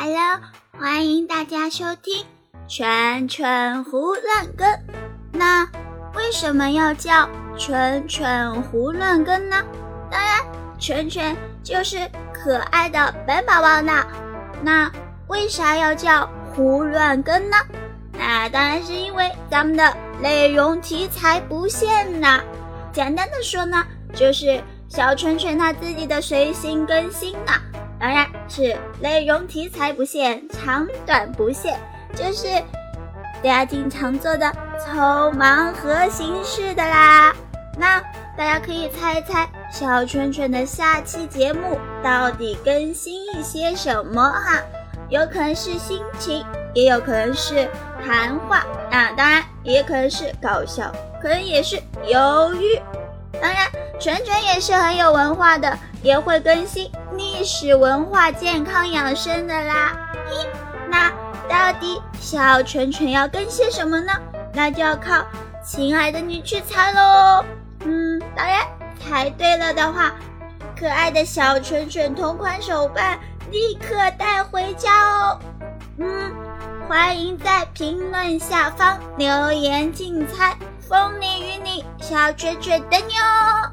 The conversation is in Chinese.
Hello，欢迎大家收听《圈圈胡乱跟》。那为什么要叫圈圈胡乱跟呢？当然，圈圈就是可爱的本宝宝呢。那为啥要叫胡乱跟呢？那当然是因为咱们的内容题材不限呐。简单的说呢，就是小圈圈他自己的随心更新呐。当然是内容题材不限，长短不限，就是大家经常做的抽盲盒形式的啦。那大家可以猜一猜，小圈圈的下期节目到底更新一些什么哈？有可能是心情，也有可能是谈话，那当然也可能是搞笑，可能也是忧郁。当然，圈圈也是很有文化的，也会更新历史文化、健康养生的啦。嘿，那到底小圈圈要更新什么呢？那就要靠亲爱的你去猜喽。嗯，当然猜对了的话，可爱的小圈圈同款手办立刻带回家哦。嗯，欢迎在评论下方留言竞猜。风里雨里，小雀雀等你哦。